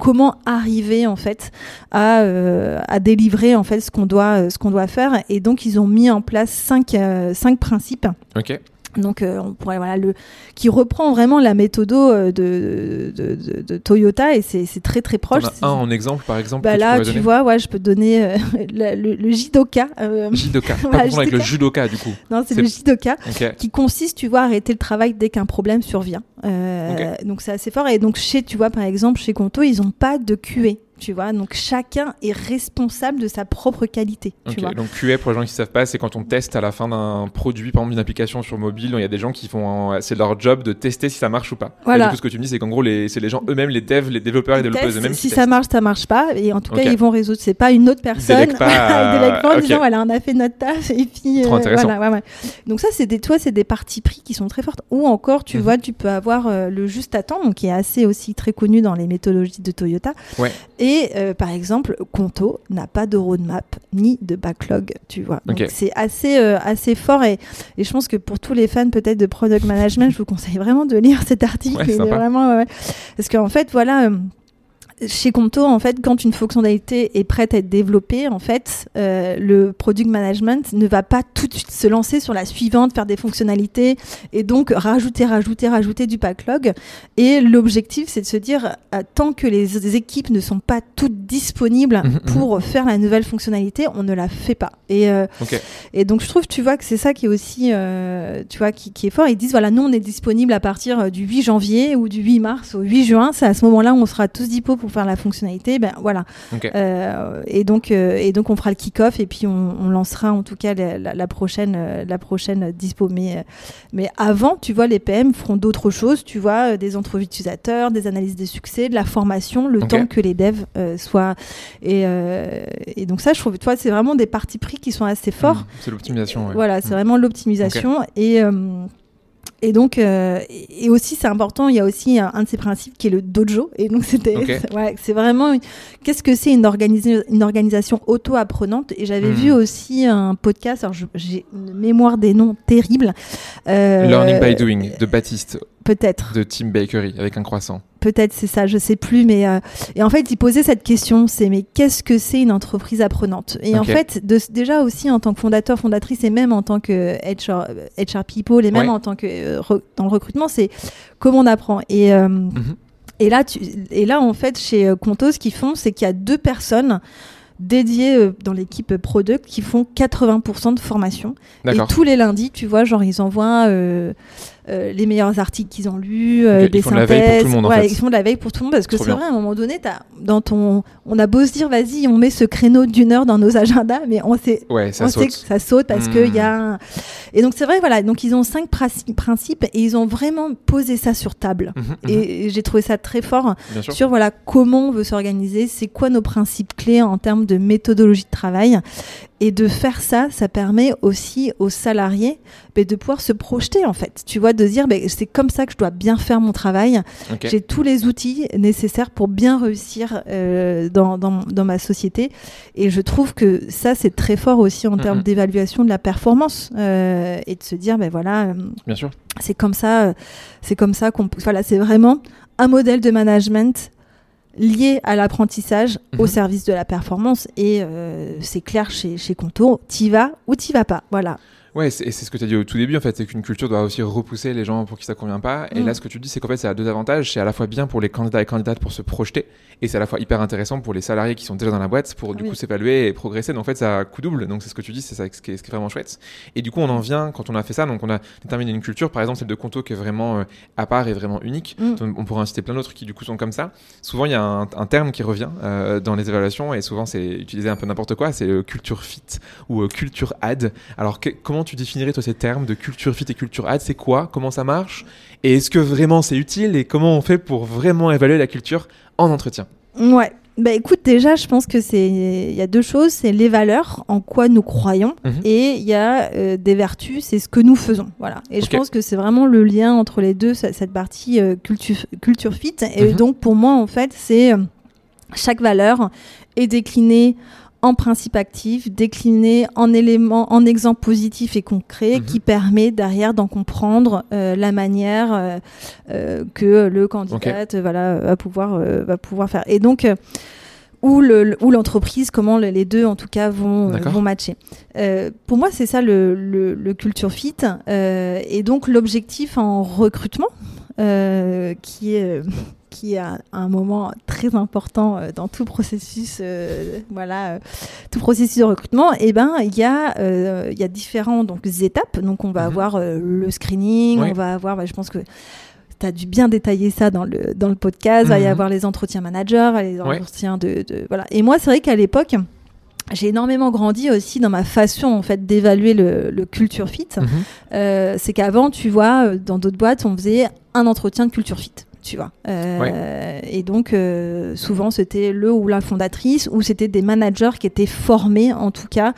Comment arriver en fait à, à délivrer en fait ce qu'on doit, ce qu'on doit faire. Et donc, ils ont mis en place cinq, cinq principes. Donc euh, on pourrait voilà le qui reprend vraiment la méthode euh, de, de, de, de, Toyota et c'est très très proche. un en exemple par exemple. Bah là tu, vois ouais je peux te donner euh, <laughs> le, le, Jidoka. Jidoka. <laughs> Pas avec le judoka du coup. Non c'est le Jidoka qui consiste tu vois à arrêter le travail dès qu'un problème survient. Donc c'est assez fort et donc chez tu vois par exemple chez Conto ils ont pas de QA tu vois. Donc chacun est responsable de sa propre qualité. Tu vois. Donc QA, pour les gens qui ne savent pas, c'est quand on teste à la fin d'un produit, par exemple une application sur mobile, il y a des gens qui font, c'est leur job de tester si ça marche ou pas. Voilà. Et du coup, ce que tu me dis, c'est qu'en gros, c'est les gens eux-mêmes, les devs, les développeurs et développeuses eux-mêmes. Si ça marche, ça marche pas. Et en tout cas, ils vont résoudre. C'est pas une autre personne. <laughs> Ils pas, pas en disant voilà, on a fait notre taf et puis euh, voilà. Ouais, ouais. Donc ça, c'est des, toi, c'est des parties pris qui sont très fortes. Ou encore, tu mhm. vois, tu peux avoir euh, le juste à temps, donc qui est assez aussi très connu dans les méthodologies de Toyota. Ouais. Et euh, par exemple Conto n'a pas de roadmap ni de backlog, tu vois. Donc c'est assez, euh, assez fort et, et, je pense que pour tous les fans peut-être de product management, je vous conseille vraiment de lire cet article. il est vraiment, Parce qu'en fait, voilà. Chez Conto, en fait, quand une fonctionnalité est prête à être développée, en fait, euh, le product management ne va pas tout de suite se lancer sur la suivante, faire des fonctionnalités et donc rajouter, rajouter, rajouter du backlog. Et l'objectif, c'est de se dire, euh, tant que les équipes ne sont pas toutes disponibles mhm, mhm. pour faire la nouvelle fonctionnalité, on ne la fait pas. Et, euh, et donc, je trouve, tu vois, que c'est ça qui est aussi, tu vois, qui, qui, est fort. Ils disent, voilà, nous, on est disponible à partir du 8 janvier ou du 8 mars au 8 juin. C'est à ce moment-là où on sera tous dispo pour faire la fonctionnalité, ben voilà. Euh, et donc euh, et donc on fera le kick-off et puis on, lancera en tout cas la, prochaine euh, la prochaine dispo. Mais mais avant, tu vois, les PM feront d'autres choses. Tu vois, des entrevues d'utilisateurs, des analyses des succès, de la formation, le temps que les devs soient et, et donc ça, je trouve, toi, c'est vraiment des parties pris qui sont assez forts. Mmh, c'est l'optimisation. Voilà, c'est mmh. vraiment l'optimisation et et donc, euh, et aussi, c'est important, il y a aussi un, de ces principes qui est le dojo. Et donc, c'était, <laughs> ouais, c'est vraiment, qu'est-ce que c'est une, une organisation auto-apprenante? Et j'avais hmm. vu aussi un podcast, alors j'ai une mémoire des noms terrible. Euh, Learning by Doing de Baptiste. Peut-être. De Tim Bakery avec un croissant. Peut-être c'est ça, je sais plus, mais euh, et en fait il posait cette question, c'est mais qu'est-ce que c'est une entreprise apprenante? Et en fait de, déjà aussi en tant que fondateur, fondatrice et même en tant que HR, HR people et même en tant que euh, dans le recrutement, c'est comment on apprend. Et euh, mhm. et là tu, et là en fait chez Conto ce qu'ils font, c'est qu'il y a deux personnes dédiées dans l'équipe product qui font 80% de formation. Et tous les lundis, tu vois, genre ils envoient euh, les meilleurs articles qu'ils ont lus, euh, des ils font synthèses. De ouais, Ils font de la veille pour tout le monde parce que c'est vrai, à un moment donné, as, dans ton, on a beau se dire, vas-y, on met ce créneau d'une heure dans nos agendas, mais on sait, ouais, ça on saute. sait que ça saute parce que qu'il y a. Hmm. Un... Et donc c'est vrai, voilà. Donc ils ont cinq principes et ils ont vraiment posé ça sur table. Mhm, mhm. Et, j'ai trouvé ça très fort sur voilà comment on veut s'organiser, c'est quoi nos principes clés en termes de méthodologie de travail. Et de faire ça, ça permet aussi aux salariés de pouvoir se projeter en fait. Tu vois, de dire c'est comme ça que je dois bien faire mon travail. J'ai tous les outils nécessaires pour bien réussir euh, dans, dans, dans, ma société. Et je trouve que ça, c'est très fort aussi en termes d'évaluation de la performance euh, et de se dire ben voilà. Euh, bien sûr. C'est comme ça, c'est comme ça qu'on. Voilà, c'est vraiment un modèle de management lié à l'apprentissage au mhm. service de la performance. Et euh, c'est clair chez, chez Contour, t'y vas ou t'y vas pas. Voilà. Ouais, c'est ce que tu as dit au tout début, en fait, c'est qu'une culture doit aussi repousser les gens pour qui ça convient pas. Et mm. là, ce que tu dis, c'est qu'en fait, ça a deux avantages. C'est à la fois bien pour les candidats et candidates pour se projeter, et c'est à la fois hyper intéressant pour les salariés qui sont déjà dans la boîte pour du coup s'évaluer et progresser. Donc en fait, ça a coup double. Donc c'est ce que tu dis, c'est ça ce qui, est, ce qui, est, vraiment chouette. Et du coup, on en vient, quand on a fait ça, donc on a déterminé une culture, par exemple celle de Conto qui est vraiment euh, à part et vraiment unique. Mm. On pourrait inciter plein d'autres qui du coup sont comme ça. Souvent, il y a un, un terme qui revient euh, dans les évaluations, et souvent c'est utilisé un peu n'importe quoi, c'est euh, culture fit ou culture ad. Alors comment tu définirais toi cette termes de culture fit et culture ad, c'est quoi? Comment ça marche? Et est-ce que vraiment c'est utile? Et comment on fait pour vraiment évaluer la culture en entretien? Ouais. Bah écoute, déjà, je pense que c'est il y a deux choses, c'est les valeurs, en quoi nous croyons, mhm. et il y a euh, des vertus, c'est ce que nous faisons, voilà. Et je pense que c'est vraiment le lien entre les deux, cette partie euh, culture culture fit. Et mhm. donc pour moi, en fait, c'est euh, chaque valeur est déclinée en principe actif, décliné en éléments, en exemples positifs et concrets, mhm. qui permet derrière d'en comprendre euh, la manière euh, euh, que le candidat voilà, va, pouvoir, va pouvoir faire. Et donc, ou le- ou l'entreprise, comment le- les deux en tout cas vont, euh, vont matcher. Euh, pour moi, c'est ça le, le- le culture fit. Euh, et donc l'objectif en recrutement, euh, qui est euh, qui est un, un moment très important euh, dans tout processus, euh, voilà, euh, tout processus de recrutement. Et ben, il y a euh, il y a différents donc étapes. Donc on va Mhm. avoir euh, le screening, Oui. on va avoir, bah, je pense que tu as dû bien détailler ça dans le, dans le podcast. Il va y Mhm. avoir les entretiens managers, les entretiens de, de- Voilà. Et moi, c'est vrai qu'à l'époque, j'ai énormément grandi aussi dans ma façon en fait d'évaluer le, le culture fit. Mhm. Euh, c'est qu'avant, tu vois, dans d'autres boîtes, on faisait un entretien de culture fit. Tu vois. Euh, Et donc, euh, souvent, c'était le ou la fondatrice, ou c'était des managers qui étaient formés, en tout cas,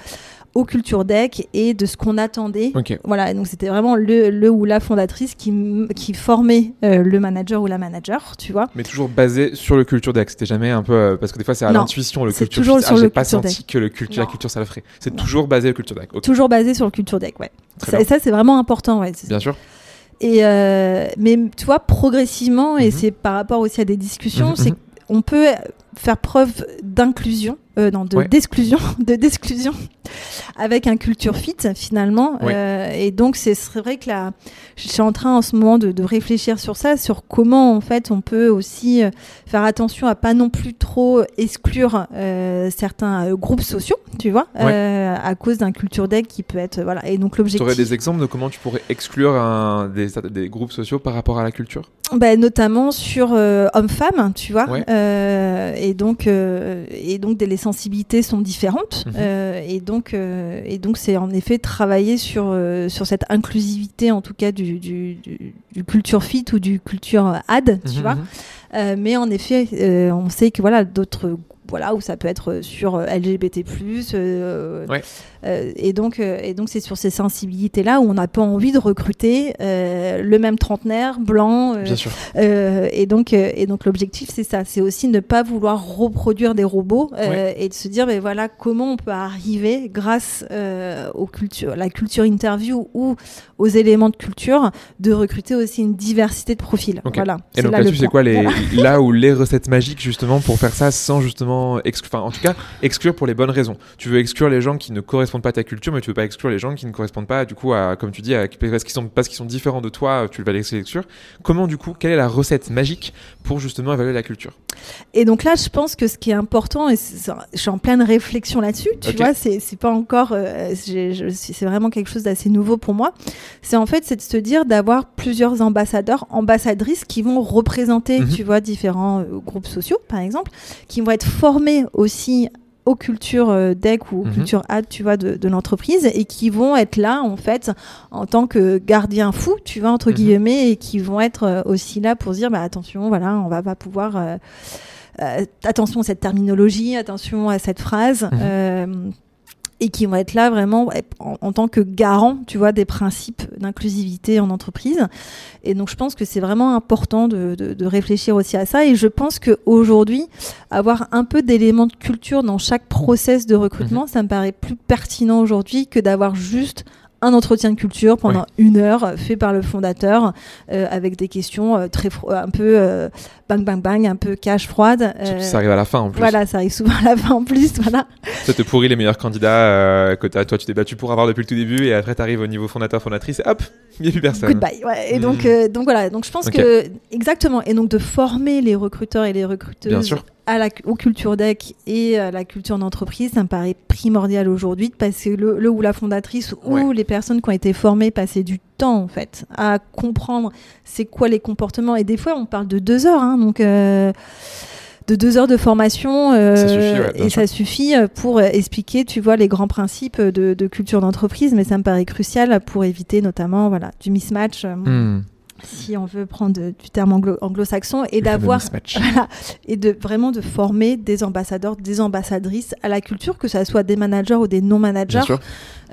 au culture deck et de ce qu'on attendait Ok. voilà, donc c'était vraiment le, le ou la fondatrice qui, qui formait euh, le manager ou la manager, tu vois. Mais toujours basé sur le culture deck. C'était jamais un peu euh, parce que des fois c'est à l'intuition le culture. toujours. Ah, sur j'ai le pas culture senti que le culture, la culture ça le ferait. C'est toujours basé au culture deck. Toujours basé sur le culture deck, ouais. Ça, et ça, c'est vraiment important, ouais. Bien sûr. Et euh, mais tu vois, progressivement, et Mhm. c'est par rapport aussi à des discussions, Mhm, c'est mhm. qu'on peut faire preuve d'inclusion, euh, non, de Ouais. d'exclusion, <laughs> de d'exclusion, avec un culture fit finalement. Ouais. Euh, et donc c'est vrai que là, je suis en train en ce moment de, de réfléchir sur ça, sur comment en fait on peut aussi euh, faire attention à pas non plus trop exclure euh, certains groupes sociaux, tu vois, Ouais. à cause d'un culture deck qui peut être voilà. Et donc Tu l'objectif. aurais des exemples de comment tu pourrais exclure un, des, des groupes sociaux par rapport à la culture? Bah, notamment sur homme-femme, tu vois. Et donc, et donc, des- sensibilités sont différentes. Mhm. Euh, et donc, euh, et donc, c'est en effet travailler sur euh, sur cette inclusivité, en tout cas du, du, du, du culture fit ou du culture ad, tu Mhm, vois. mhm. Mais en effet, on sait que voilà d'autres voilà où ça peut être sur euh, LGBT+. euh, Ouais. euh, et donc et donc c'est sur ces sensibilités là où on n'a pas envie de recruter euh, le même trentenaire blanc. Bien sûr. et donc, et donc l'objectif, c'est ça, c'est aussi ne pas vouloir reproduire des robots et de se dire, ben voilà, comment on peut arriver, grâce aux cultures, la culture interview ou aux éléments de culture, de recruter aussi une diversité de profils. Voilà. Et donc là-dessus, c'est quoi les, Voilà. <laughs> là où les recettes magiques justement pour faire ça sans justement exclure, enfin en tout cas exclure pour les bonnes raisons. Tu veux exclure les gens qui ne correspondent pas à ta culture, mais tu veux pas exclure les gens qui ne correspondent pas du coup à, comme tu dis, à, parce qu'ils sont parce qu'ils sont différents de toi, tu vas les exclure. Comment du coup, quelle est la recette magique pour justement évaluer la culture? Et donc là, je pense que ce qui est important, et je suis en pleine réflexion là-dessus, tu vois, c'est pas encore, euh, c'est vraiment quelque chose d'assez nouveau pour moi. C'est en fait, c'est de se dire d'avoir plusieurs ambassadeurs, ambassadrices qui vont représenter, Mhm. tu vois, différents euh, groupes sociaux, par exemple, qui vont être formés aussi aux cultures euh, deck ou aux Mhm. cultures ad, tu vois, de, de l'entreprise et qui vont être là, en fait, en tant que gardiens fous, tu vois, entre Mhm. guillemets, et qui vont être euh, aussi là pour dire, bah attention, voilà, on va pas pouvoir... euh, euh, attention à cette terminologie, attention à cette phrase, Mhm. euh, et qui vont être là vraiment en, en tant que garant, tu vois, des principes d'inclusivité en entreprise. Et donc, je pense que c'est vraiment important de, de- de réfléchir aussi à ça. Et je pense qu'aujourd'hui, avoir un peu d'éléments de culture dans chaque process de recrutement, ça me paraît plus pertinent aujourd'hui que d'avoir juste un entretien de culture pendant une heure euh, fait par le fondateur euh, avec des questions euh, très fro- un peu euh, bang bang bang un peu cash froide euh, ça arrive à la fin en plus. voilà ça arrive souvent à la fin en plus <laughs> voilà Ça te pourrit les meilleurs candidats euh, que toi tu t'es battu pour avoir depuis le tout début et après t'arrives au niveau fondateur fondatrice et hop, il n'y a plus personne. goodbye ouais. et donc euh, donc voilà donc je pense que exactement et donc de former les recruteurs et les recruteuses Bien sûr. À la au culture deck et à la culture d'entreprise ça me paraît primordial aujourd'hui de passer le, le ou la fondatrice ou Ouais. les personnes qui ont été formées passer du temps en fait à comprendre c'est quoi les comportements et des fois on parle de deux heures hein, donc euh, de deux heures de formation euh, Ça suffit, ouais, et sûr. ça suffit euh, pour expliquer tu vois les grands principes de, de culture d'entreprise mais ça me paraît crucial pour éviter notamment voilà du mismatch Hmm. Si on veut prendre du terme anglo- anglo-saxon et d'avoir <laughs> voilà, et de vraiment de former des ambassadeurs, des ambassadrices à la culture, que ça soit des managers ou des non-managers,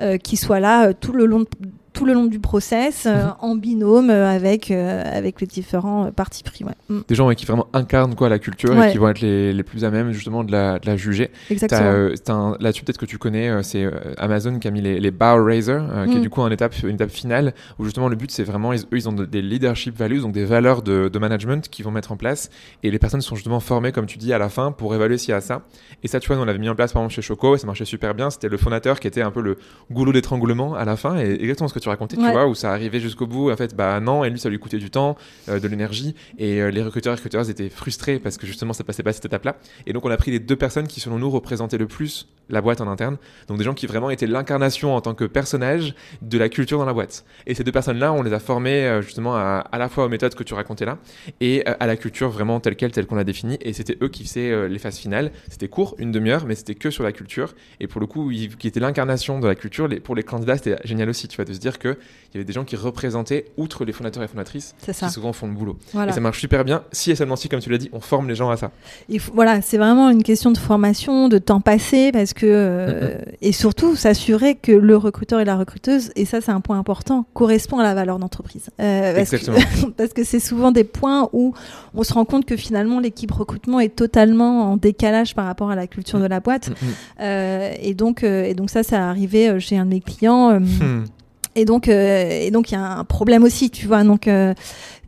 euh, qui soient là euh, tout le long de, tout le long du process, euh, Mhm. en binôme euh, avec, euh, avec les différents partis pris. Ouais. Mm, Des gens ouais, qui vraiment incarnent quoi la culture et qui vont être les, les plus à même justement de la, de la juger. Exactement. Là-dessus, peut-être que tu connais, c'est Amazon qui a mis les, les Bar Raiser, qui est Mm. du coup une étape, une étape finale où justement le but c'est vraiment, ils, eux, ils ont de- des leadership values, donc des valeurs de, de management qu'ils vont mettre en place et les personnes sont justement formées, comme tu dis, à la fin pour évaluer s'il y a ça. Et ça, tu vois, nous, on l'avait mis en place par exemple chez Choco et ça marchait super bien. C'était le fondateur qui était un peu le goulot d'étranglement à la fin et exactement ce que tu racontais, tu vois, où ça arrivait jusqu'au bout. En fait, bah non, et lui, ça lui coûtait du temps, euh, de l'énergie et euh, les recruteurs et recruteuses étaient frustrés parce que justement ça passait pas cette étape-là. Et donc on a pris les deux personnes qui selon nous représentaient le plus la boîte en interne. Donc des gens qui vraiment étaient l'incarnation en tant que personnage de la culture dans la boîte. Et ces deux personnes-là, on les a formées euh, justement à, à la fois aux méthodes que tu racontais là et euh, à la culture vraiment telle quelle, telle qu'on l'a définie. Et c'était eux qui faisaient les phases finales. C'était court, une demi-heure, mais c'était que sur la culture. Et pour le coup, ils, qui était l'incarnation de la culture, les, pour les candidats, c'était génial aussi, tu vois, de se dire qu'il y avait des gens qui représentaient, outre les fondateurs et fondatrices, qui souvent font le boulot. Voilà. Et ça marche super bien, si et seulement si, comme tu l'as dit, on forme les gens à ça. Il faut- voilà, c'est vraiment une question de formation, de temps passé, parce que euh, et surtout s'assurer que le recruteur et la recruteuse, et ça c'est un point important, correspond à la valeur d'entreprise. Euh, parce que- Exactement. <laughs> parce que c'est souvent des points où on se rend compte que finalement l'équipe recrutement est totalement en décalage par rapport à la culture de la boîte. Mm, mm. Euh, et donc, et donc ça, ça arrivé chez un de mes clients. Hmm. Et donc, euh, et donc il y a un problème aussi, tu vois. Donc, euh,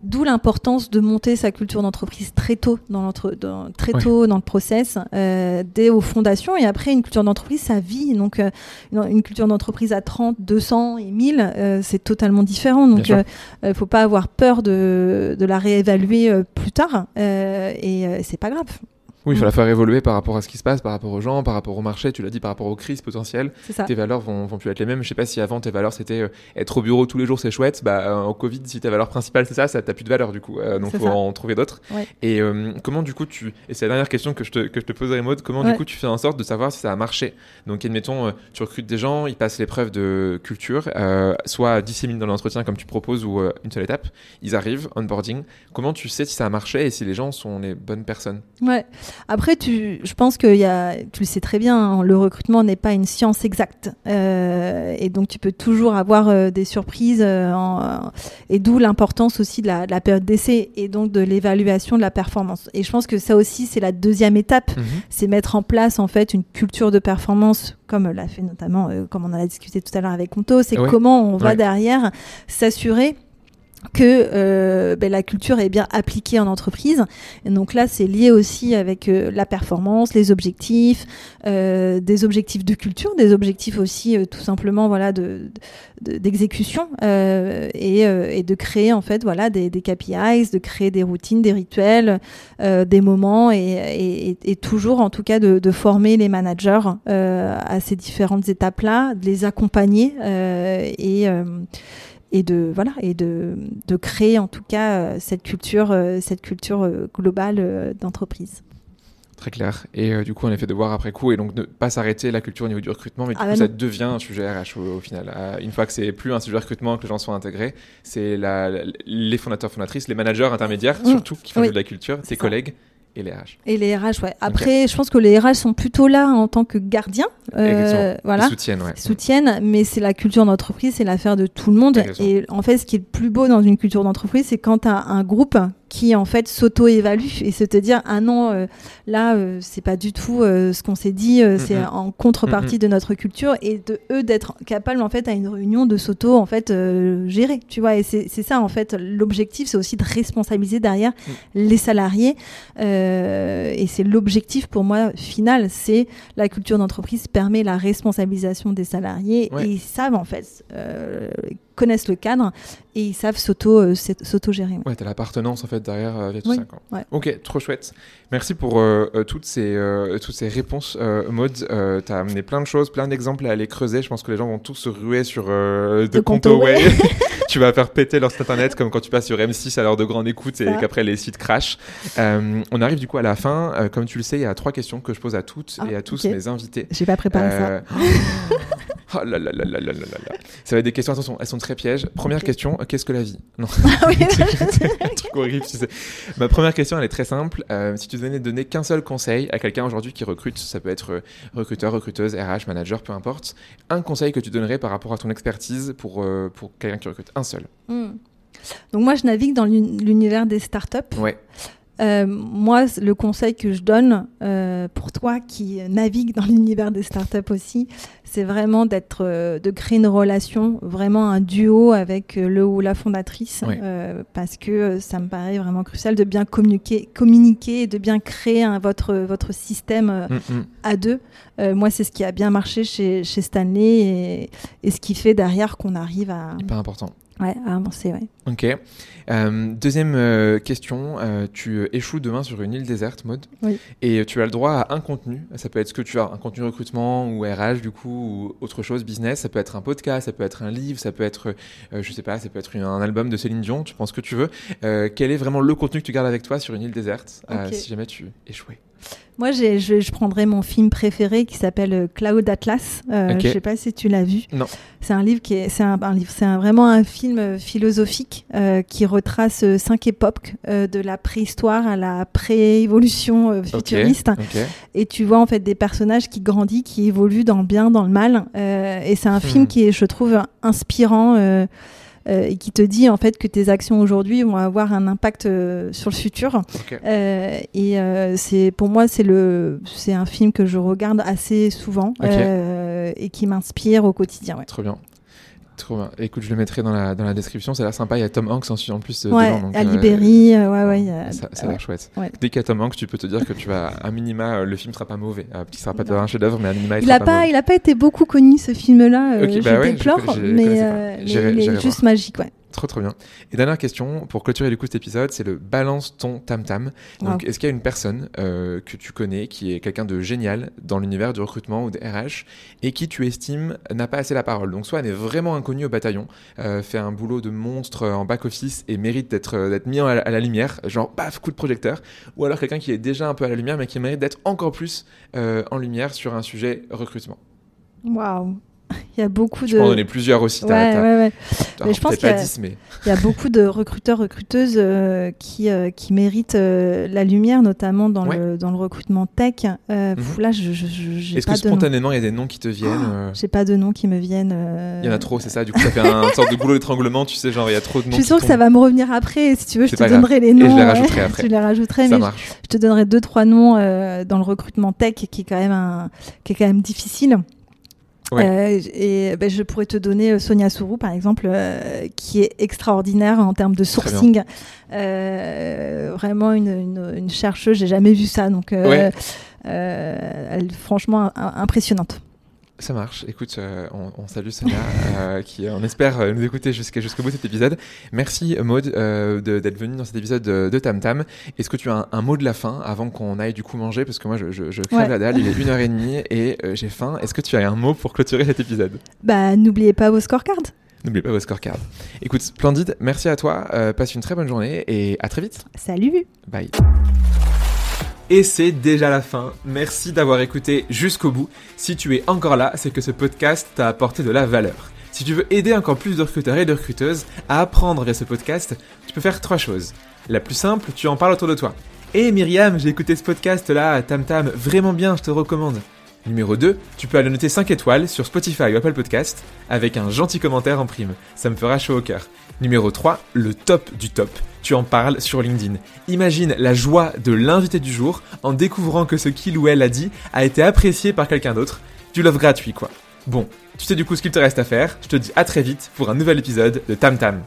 d'où l'importance de monter sa culture d'entreprise très tôt dans l'entre, dans, très Ouais. tôt dans le process, euh, dès aux fondations. Et après, une culture d'entreprise, ça vit. Donc, euh, une, une culture d'entreprise à 30, 200 et 1000, euh, c'est totalement différent. Donc, il ne faut pas avoir peur de, de la réévaluer euh, plus tard. Euh, et euh, c'est pas grave. Oui, il faut Mm. la faire évoluer par rapport à ce qui se passe, par rapport aux gens, par rapport au marché, tu l'as dit, par rapport aux crises potentielles. C'est ça. Tes valeurs vont, vont plus être les mêmes. Je sais pas si avant tes valeurs c'était euh, être au bureau tous les jours, c'est chouette. Bah, euh, au Covid, si ta valeur principale c'est ça, ça t'as plus de valeur du coup. Euh, donc faut ça. en trouver d'autres. Ouais. Et euh, comment du coup tu. Et c'est la dernière question que je te, que je te poserai, Maud. Comment Ouais. du coup tu fais en sorte de savoir si ça a marché? Donc, admettons, euh, tu recrutes des gens, ils passent l'épreuve de culture, euh, soit disséminés dans l'entretien comme tu proposes ou euh, une seule étape. Ils arrivent, onboarding. Comment tu sais si ça a marché et si les gens sont les bonnes personnes? Ouais. Après, tu, je pense que y a, tu le sais très bien, hein, le recrutement n'est pas une science exacte. Euh, et donc, tu peux toujours avoir euh, des surprises. euh, en- et d'où l'importance aussi de la, de la période d'essai et donc de l'évaluation de la performance. Et je pense que ça aussi, c'est la deuxième étape. C'est mettre en place, en fait, une culture de performance, comme l'a fait notamment, euh, comme on en a discuté tout à l'heure avec Conto. C'est comment on va Ouais. derrière s'assurer que euh, ben, la culture est bien appliquée en entreprise. Donc là, c'est lié aussi avec euh, la performance, les objectifs, euh, des objectifs de culture, des objectifs aussi tout simplement voilà de de- d'exécution et, de créer en fait voilà des, des KPIs, de créer des routines, des rituels, des moments et, et, toujours en tout cas de, de former les managers à ces différentes étapes là, de les accompagner et et de voilà et de, de créer en tout cas euh, cette culture euh, cette culture euh, globale d'entreprise. Très clair. Et euh, du coup, on a fait de voir après coup et donc ne pas s'arrêter la culture au niveau du recrutement, mais du Ah coup, bah ça non. devient un sujet RH au, au final. Une fois que c'est plus un sujet recrutement, que les gens sont intégrés, c'est les fondateurs, fondatrices, les managers intermédiaires Mmh. surtout qui font Oui. de la culture, tes ça. collègues et les RH. Et les RH, ouais. Après, je pense que les RH sont plutôt là en tant que gardiens, euh, voilà, Ils soutiennent, ouais. soutiennent, mais c'est la culture d'entreprise, c'est l'affaire de tout le monde. Et en fait, ce qui est le plus beau dans une culture d'entreprise, c'est quand tu as un groupe qui en fait s'auto-évalue et se te dire ah non euh, là euh, c'est pas du tout euh, ce qu'on s'est dit c'est en contrepartie de notre culture et de eux d'être capables en fait à une réunion de s'auto en fait gérer tu vois et c'est c'est ça en fait l'objectif c'est aussi de responsabiliser derrière Mm. les salariés et c'est l'objectif pour moi final c'est la culture d'entreprise permet la responsabilisation des salariés Ouais. et ils savent en fait connaissent le cadre et ils savent s'auto euh, s'auto-gérer. Ouais, t'as l'appartenance en fait derrière euh, via tout Oui, ça. Quoi. ouais. Ok, trop chouette. Merci pour euh, toutes ces toutes ces réponses, Maud. T'as amené plein de choses, plein d'exemples à aller creuser. Je pense que les gens vont tous se ruer sur de De Conto Conto, Way. <laughs> <laughs> tu vas faire péter leur site internet comme quand tu passes sur M6 à l'heure de grande écoute et qu'après les sites crashent. Euh, on arrive du coup à la fin. Euh, comme tu le sais, il y a trois questions que je pose à toutes Ah, et à tous ok. mes invités. J'ai pas préparé ça. <gasps> <gasps> <laughs> Oh là là là là là là là. Ça va être des questions, attention, elles sont très pièges. Première question, euh, qu'est-ce que la vie? Non. Ah oui. C'est <laughs> un truc horrible, tu sais. Ma première question, elle est très simple. Euh, si tu devais donner qu'un seul conseil à quelqu'un aujourd'hui qui recrute, ça peut être euh, recruteur, recruteuse, RH, manager, peu importe, un conseil que tu donnerais par rapport à ton expertise pour, euh, pour quelqu'un qui recrute, un seul? Hmm. Donc moi, je navigue dans l'uni- l'univers des startups. Ouais. Euh, moi, le conseil que je donne euh, pour toi qui navigue dans l'univers des startups aussi, c'est vraiment d'être, euh, de créer une relation, vraiment un duo avec euh, le ou la fondatrice, euh, parce que ça me paraît vraiment crucial de bien communiquer, communiquer et de bien créer votre votre système euh, Mm, mm. à deux. Euh, moi, c'est ce qui a bien marché chez, chez Stanley et, et ce qui fait derrière qu'on arrive à, Hyper important. Ouais, à avancer. Ouais. Ok. Euh, deuxième euh, question. euh, tu échoues demain sur une île déserte, mode. Oui. Et tu as le droit à un contenu. Ça peut être ce que tu as, un contenu recrutement ou RH du coup, ou autre chose, business. Ça peut être un podcast, ça peut être un livre, ça peut être, je sais pas, ça peut être une- un album de Céline Dion. Tu penses que tu veux. Quel est vraiment le contenu que tu gardes avec toi sur une île déserte si jamais tu échouais? Moi, je, je prendrai mon film préféré qui s'appelle euh, Cloud Atlas. Euh. Je sais pas si tu l'as vu. Non. C'est un livre qui est, c'est un, un livre, c'est un- vraiment un film euh, philosophique euh, qui retrace cinq époques euh, de la préhistoire à la pré-évolution futuriste. Et tu vois en fait des personnages qui grandissent, qui évoluent dans le bien, dans le mal. Et c'est un Hmm. film qui est, je trouve, inspirant. Euh, et qui te dit en fait que tes actions aujourd'hui vont avoir un impact euh, sur le futur. Ok. Euh, et euh, c'est pour moi c'est le c'est un film que je regarde assez souvent Ok. euh, et qui m'inspire au quotidien. Ouais. Trop bien. Trop bien. Écoute, je le mettrai dans la, dans la description. Ça a l'air sympa. Il y a Tom Hanks en, en plus euh, Ouais, dedans. donc, à euh, Libéry, euh, ouais, ouais. y a- Ça, ça a ouais. l'air chouette. Ouais. Dès qu'il y a Tom Hanks, tu peux te dire que tu vas, à minima, euh, le film sera pas mauvais. Euh, il sera pas Non. un chef-d'œuvre, mais à minima, il, Il sera a pas, il a pas été beaucoup connu ce film-là. euh, Ok, je bah ouais, je déplore, je mais, euh, mais il est juste magique, ouais. Trop, trop bien. Et dernière question, pour clôturer du coup cet épisode, c'est le balance ton tam-tam. Donc, Wow. est-ce qu'il y a une personne euh, que tu connais qui est quelqu'un de génial dans l'univers du recrutement ou des RH et qui tu estimes n'a pas assez la parole? Donc, soit elle est vraiment inconnue au bataillon, euh, fait un boulot de monstre euh, en back-office et mérite d'être d'être mis à la, à la lumière, genre paf, coup de projecteur, ou alors quelqu'un qui est déjà un peu à la lumière mais qui mérite d'être encore plus euh, en lumière sur un sujet recrutement. Waouh. Il y a beaucoup Je de. peux en donner plusieurs aussi. Ouais, ouais, ouais. alors, Mais je pense qu'il y a- 10, mais Il y a beaucoup de recruteurs, recruteuses euh, qui, euh, qui méritent euh, la lumière, notamment dans, le, dans le recrutement tech. Mhm. Là, je je- je- est-ce que spontanément il y a des noms qui te viennent euh, J'ai pas de noms qui me viennent. Il y en a trop, c'est ça. Du coup, ça fait un sorte de goulot d'étranglement, tu sais, genre il y a trop de noms. Je suis sûre que ça va me revenir après. Si tu veux, je te grave. donnerai les Et noms. je les rajouterai après. je les rajouterai, Ça mais marche. je te donnerai deux trois noms dans le recrutement tech qui est quand même un, qui est quand même difficile. Ouais. Euh, et ben, je pourrais te donner euh, Sonia Sourou par exemple, euh, qui est extraordinaire en termes de sourcing. Euh, vraiment une, une, une chercheuse, j'ai jamais vu ça, donc euh, Ouais. elle franchement un- impressionnante. Ça marche. Écoute, euh, on, on salue Sonia, euh, qui on espère euh, nous écouter jusqu'au bout de cet épisode. Merci Maud euh, de- d'être venue dans cet épisode de, de Tam Tam. Est-ce que tu as un, un mot de la fin avant qu'on aille du coup manger? Parce que moi je, je, je crève Ouais. la dalle, il est une heure et demie et euh, j'ai faim. Est-ce que tu as un mot pour clôturer cet épisode? Bah, n'oubliez pas vos scorecards. N'oubliez pas vos scorecards. Écoute, splendide. Merci à toi. euh, passe une très bonne journée et à très vite. Salut. Bye. Et c'est déjà la fin. Merci d'avoir écouté jusqu'au bout. Si tu es encore là, c'est que ce podcast t'a apporté de la valeur. Si tu veux aider encore plus de recruteurs et de recruteuses à apprendre via ce podcast, tu peux faire trois choses. La plus simple, tu en parles autour de toi. Et Myriam, j'ai écouté ce podcast là, Tam Tam, vraiment bien, je te recommande. Numéro 2, tu peux aller noter 5 étoiles sur Spotify ou Apple Podcast avec un gentil commentaire en prime. Ça me fera chaud au cœur. Numéro 3, le top du top. Tu en parles sur LinkedIn. Imagine la joie de l'invité du jour en découvrant que ce qu'il ou elle a dit a été apprécié par quelqu'un d'autre. Du love gratuit quoi. Bon, tu sais du coup ce qu'il te reste à faire. Je te dis à très vite pour un nouvel épisode de Tam Tam.